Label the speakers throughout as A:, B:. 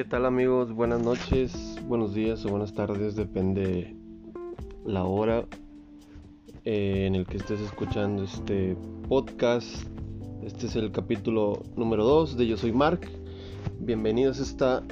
A: ¿Qué tal amigos? Buenas noches, buenos días o buenas tardes, depende la hora eh, en el que estés escuchando este podcast. Este es el capítulo número 2 de Yo Soy Mark. Bienvenidos esta,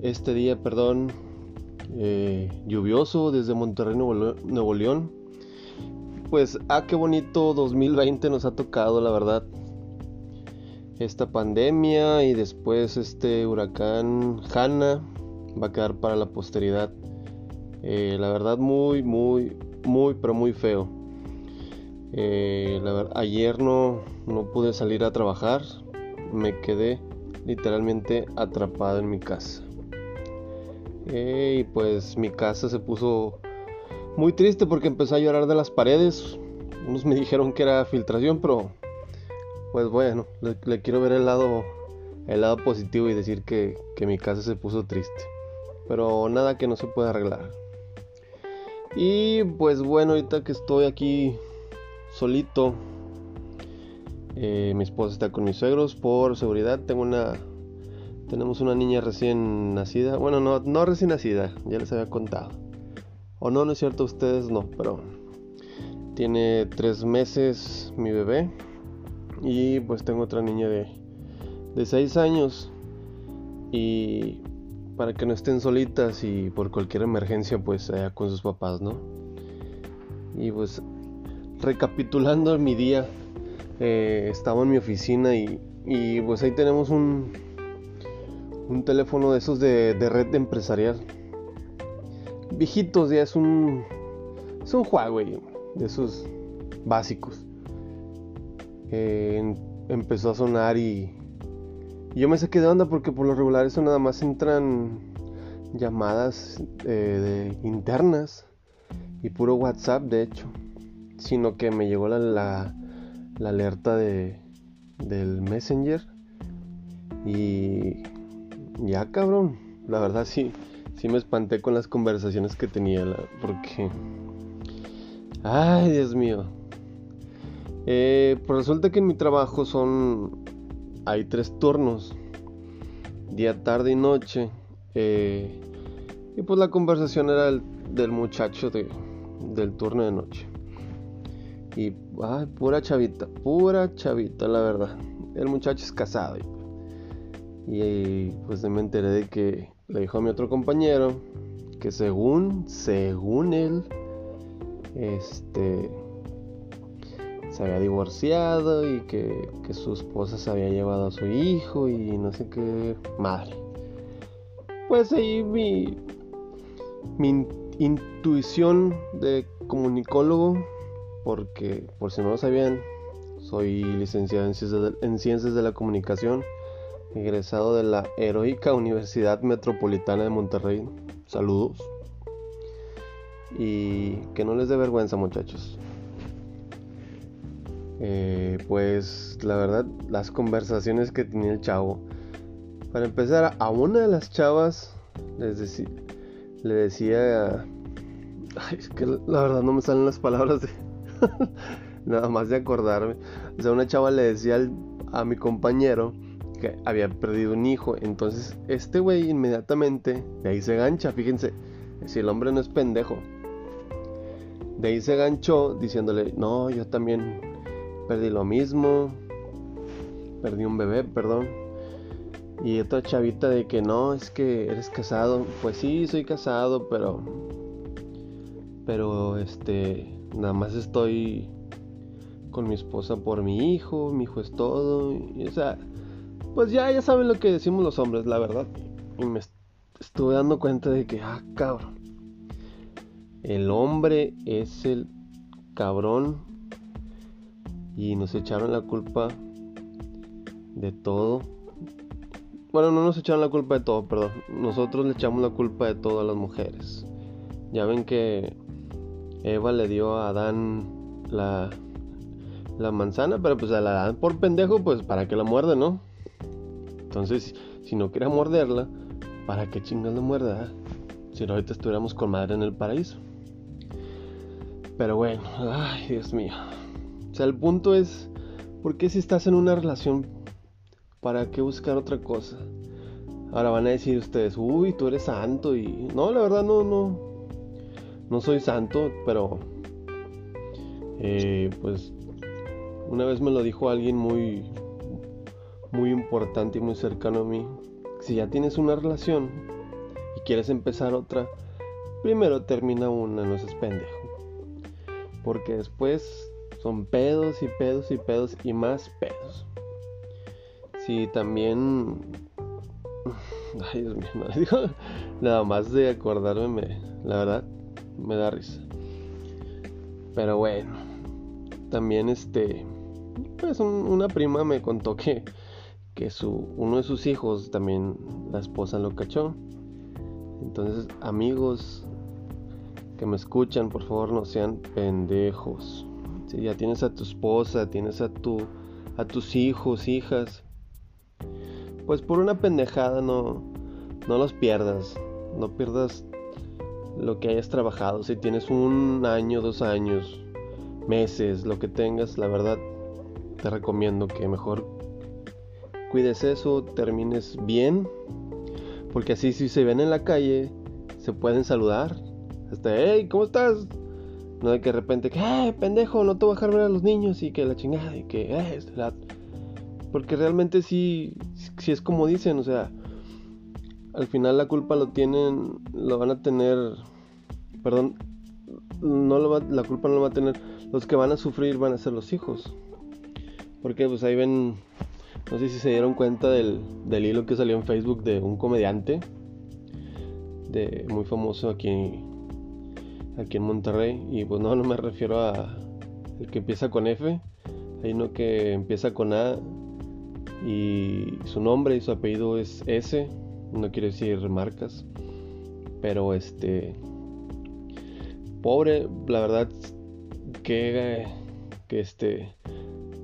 A: este día, perdón, eh, lluvioso desde Monterrey, Nuevo León. Pues, ah, qué bonito 2020 nos ha tocado, la verdad esta pandemia y después este huracán Hanna va a quedar para la posteridad. Eh, la verdad muy, muy, muy, pero muy feo. Eh, ayer no, no pude salir a trabajar. Me quedé literalmente atrapado en mi casa. Eh, y pues mi casa se puso muy triste porque empezó a llorar de las paredes. Unos me dijeron que era filtración, pero pues bueno, le, quiero ver el lado, el lado positivo y decir que, mi casa se puso triste. Pero nada que no se pueda arreglar. Y pues bueno, ahorita que estoy aquí solito, eh, mi esposa está con mis suegros por seguridad. Tengo una, tenemos una niña recién nacida. Bueno, no, no recién nacida, ya les había contado. O no, no es cierto, ustedes no, pero tiene tres meses mi bebé. Y pues tengo otra niña de, de 6 años. Y para que no estén solitas y por cualquier emergencia pues allá con sus papás, ¿no? Y pues recapitulando mi día, eh, estaba en mi oficina y, y, pues ahí tenemos un, un teléfono de esos de, de red empresarial. Viejitos, ya es un, es un Huawei, de esos básicos empezó a sonar y, yo me saqué de onda porque por lo regular eso nada más entran llamadas eh, internas y puro WhatsApp de hecho, sino que me llegó la, alerta de, del Messenger y ya cabrón, la verdad sí, sí me espanté con las conversaciones que tenía porque, ay Dios mío, eh, pues resulta que en mi trabajo son. Hay tres turnos: día, tarde y noche. Eh, y pues la conversación era del muchacho de, del turno de noche. Y, ay, pura chavita, pura chavita, la verdad. El muchacho es casado. Y, y pues me enteré de que le dijo a mi otro compañero que según, según él, este se había divorciado y que, su esposa se había llevado a su hijo y no sé qué madre. Pues ahí mi, mi intuición de comunicólogo, porque por si no lo sabían, soy licenciado en ciencias, de, en ciencias de la comunicación, egresado de la heroica Universidad Metropolitana de Monterrey. Saludos. Y que no les dé vergüenza muchachos. Eh, pues la verdad, las conversaciones que tenía el chavo. Para empezar, a una de las chavas les le decía... Ay, es que la verdad no me salen las palabras de... Nada más de acordarme. O sea, una chava le decía a mi compañero que había perdido un hijo. Entonces, este güey inmediatamente de ahí se gancha. Fíjense, si el hombre no es pendejo. De ahí se ganchó diciéndole, no, yo también perdí lo mismo, perdí un bebé, perdón. Y otra chavita de que no, es que eres casado. Pues sí, soy casado, pero. Pero este. Nada más estoy con mi esposa por mi hijo. Mi hijo es todo. Y, o sea. Pues ya, ya saben lo que decimos los hombres, la verdad. Y me estuve dando cuenta de que, ah, cabrón. El hombre es el cabrón y nos echaron la culpa de todo. Bueno, no nos echaron la culpa de todo, perdón. Nosotros le echamos la culpa de todo a las mujeres. Ya ven que Eva le dio a Adán la, la manzana, pero pues a la dan por pendejo, pues para que la muerde, ¿no? Entonces, si no quiere morderla, ¿para qué chingas la muerda? Si no, ahorita estuviéramos con madre en el paraíso. Pero bueno, ay, Dios mío. O sea, el punto es, ¿por qué si estás en una relación, para qué buscar otra cosa? Ahora van a decir ustedes, uy, tú eres santo y... No, la verdad no, no. No soy santo, pero... Eh, pues una vez me lo dijo alguien muy... Muy importante y muy cercano a mí. Si ya tienes una relación y quieres empezar otra, primero termina una, no seas pendejo. Porque después son pedos y pedos y pedos y más pedos. Si también Ay, Dios mío, nada más de acordarme, me, la verdad, me da risa. Pero bueno, también este, pues una prima me contó que, que su, uno de sus hijos también la esposa lo cachó. Entonces, amigos que me escuchan, por favor no sean pendejos. Si ya tienes a tu esposa, tienes a tu a tus hijos, hijas, pues por una pendejada no, no los pierdas. No pierdas lo que hayas trabajado. Si tienes un año, dos años, meses, lo que tengas, la verdad te recomiendo que mejor cuides eso, termines bien. Porque así si se ven en la calle, se pueden saludar. Hasta, hey, ¿cómo estás? No de que de repente, que, hey, pendejo, no te voy a dejar ver a los niños y que la chingada y que, eh, este, porque realmente sí, sí es como dicen, o sea, al final la culpa lo tienen, lo van a tener, perdón, no lo la culpa no lo va a tener, los que van a sufrir van a ser los hijos. Porque pues ahí ven, no sé si se dieron cuenta del, del hilo que salió en Facebook de un comediante, de muy famoso aquí, aquí en Monterrey, y pues no, no me refiero a el que empieza con F, hay uno que empieza con A y su nombre y su apellido es S, no quiero decir marcas, pero este pobre, la verdad que que este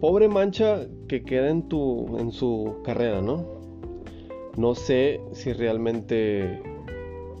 A: pobre mancha que queda en tu en su carrera, ¿no? No sé si realmente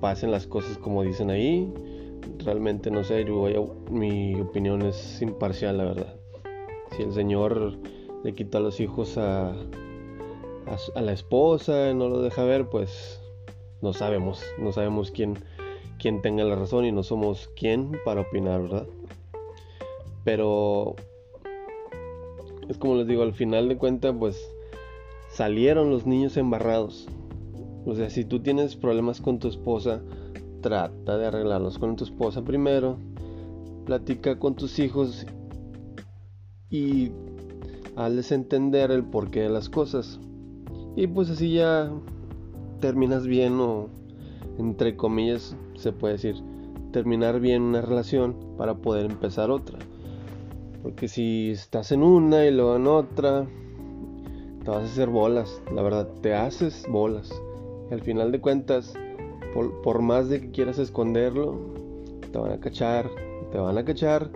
A: pasen las cosas como dicen ahí. Realmente no sé, yo, mi opinión es imparcial, la verdad. Si el señor le quita a los hijos a, a, la esposa, no lo deja ver, pues no sabemos, no sabemos quién, quién tenga la razón y no somos quién para opinar, ¿verdad? Pero es como les digo, al final de cuentas, pues salieron los niños embarrados. O sea, si tú tienes problemas con tu esposa, trata de arreglarlos con tu esposa primero. Platica con tus hijos y hazles entender el porqué de las cosas. Y pues así ya terminas bien o entre comillas se puede decir terminar bien una relación para poder empezar otra. Porque si estás en una y luego en otra, te vas a hacer bolas, la verdad, te haces bolas. Y al final de cuentas, por, más de que quieras esconderlo, te van a cachar, te van a cachar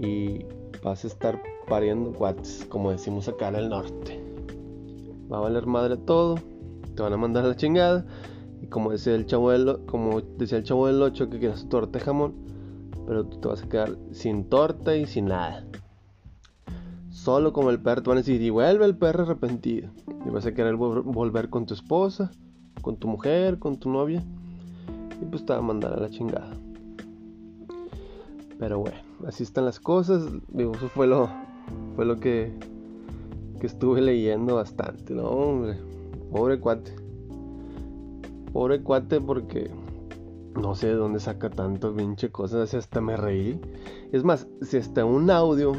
A: y vas a estar pariendo cuates, como decimos acá en el norte va a valer madre todo, te van a mandar a la chingada. Y como decía el chavo del, como decía el chavo del 8 que quieras torta jamón, pero tú te vas a quedar sin torta y sin nada. Solo como el perro te van a decir, y vuelve el perro arrepentido. Y vas a querer volver con tu esposa, con tu mujer, con tu novia. Y pues te va a mandar a la chingada. Pero bueno, así están las cosas. Digo, eso fue lo, fue lo que estuve leyendo bastante, no, hombre. Pobre cuate. Pobre cuate porque no sé de dónde saca tanto pinche cosas, así hasta me reí. Es más, si hasta un audio,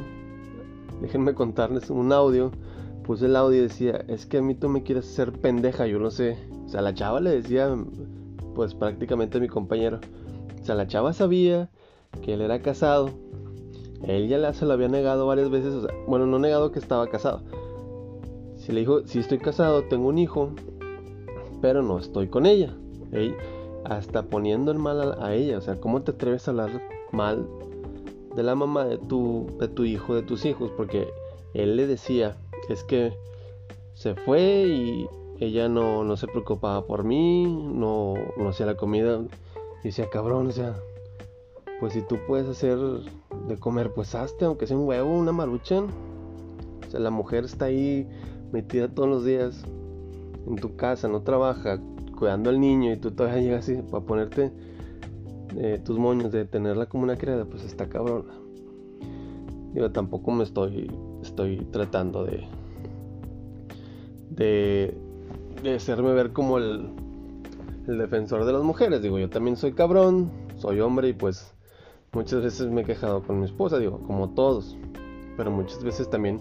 A: déjenme contarles un audio, puse el audio y decía, es que a mí tú me quieres hacer pendeja, yo no sé. O sea, la chava le decía, pues prácticamente a mi compañero. O sea, la chava sabía que él era casado. Él ya se lo había negado varias veces, o sea, bueno, no negado que estaba casado, si le dijo, si estoy casado, tengo un hijo, pero no estoy con ella. hasta poniendo el mal a, ella. O sea, ¿cómo te atreves a hablar mal de la mamá de tu, de tu hijo, de tus hijos? Porque él le decía, es que se fue y ella no, no se preocupaba por mí, no, no hacía la comida. Y decía, cabrón, o sea, pues si tú puedes hacer de comer, pues hazte, aunque sea un huevo, una maruchan. O sea, la mujer está ahí metida todos los días en tu casa no trabaja cuidando al niño y tú todavía llegas así para ponerte eh, tus moños de tenerla como una criada, pues está cabrona. Yo tampoco me estoy, estoy tratando de, de, de hacerme ver como el, el defensor de las mujeres. Digo, yo también soy cabrón, soy hombre y pues muchas veces me he quejado con mi esposa, digo, como todos. Pero muchas veces también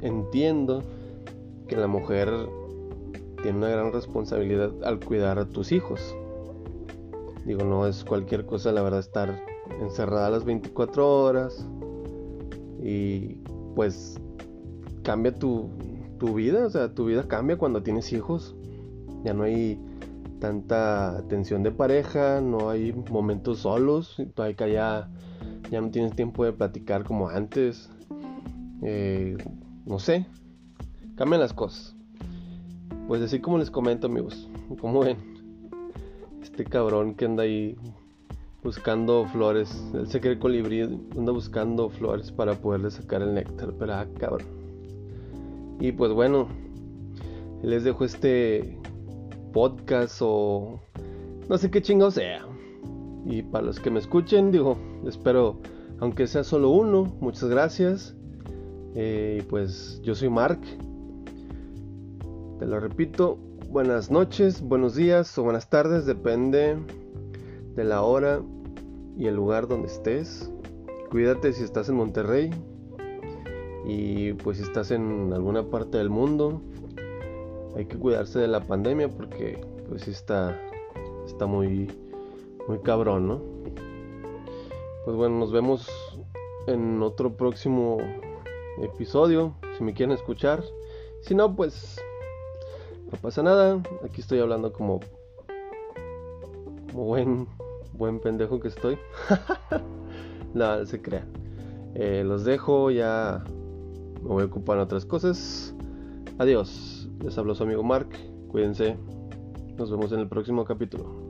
A: entiendo que la mujer tiene una gran responsabilidad al cuidar a tus hijos. Digo, no es cualquier cosa, la verdad, estar encerrada las 24 horas. Y pues cambia tu, tu vida, o sea, tu vida cambia cuando tienes hijos. Ya no hay tanta atención de pareja, no hay momentos solos, todavía ya, ya no tienes tiempo de platicar como antes. Eh, no sé, cambian las cosas. Pues así como les comento amigos, como ven, este cabrón que anda ahí buscando flores, el se cree colibrí, anda buscando flores para poderle sacar el néctar, pero ah, cabrón. Y pues bueno, les dejo este podcast o no sé qué chingo sea. Y para los que me escuchen, digo, espero, aunque sea solo uno, muchas gracias. Eh, pues yo soy Mark. Te lo repito, buenas noches, buenos días o buenas tardes, depende de la hora y el lugar donde estés. Cuídate si estás en Monterrey y pues si estás en alguna parte del mundo hay que cuidarse de la pandemia porque pues está está muy muy cabrón, ¿no? Pues bueno, nos vemos en otro próximo episodio, si me quieren escuchar. Si no, pues no pasa nada. Aquí estoy hablando como como buen buen pendejo que estoy. Nada, se crea. Eh, los dejo, ya me voy a ocupar en otras cosas. Adiós. Les habló su amigo Mark. Cuídense. Nos vemos en el próximo capítulo.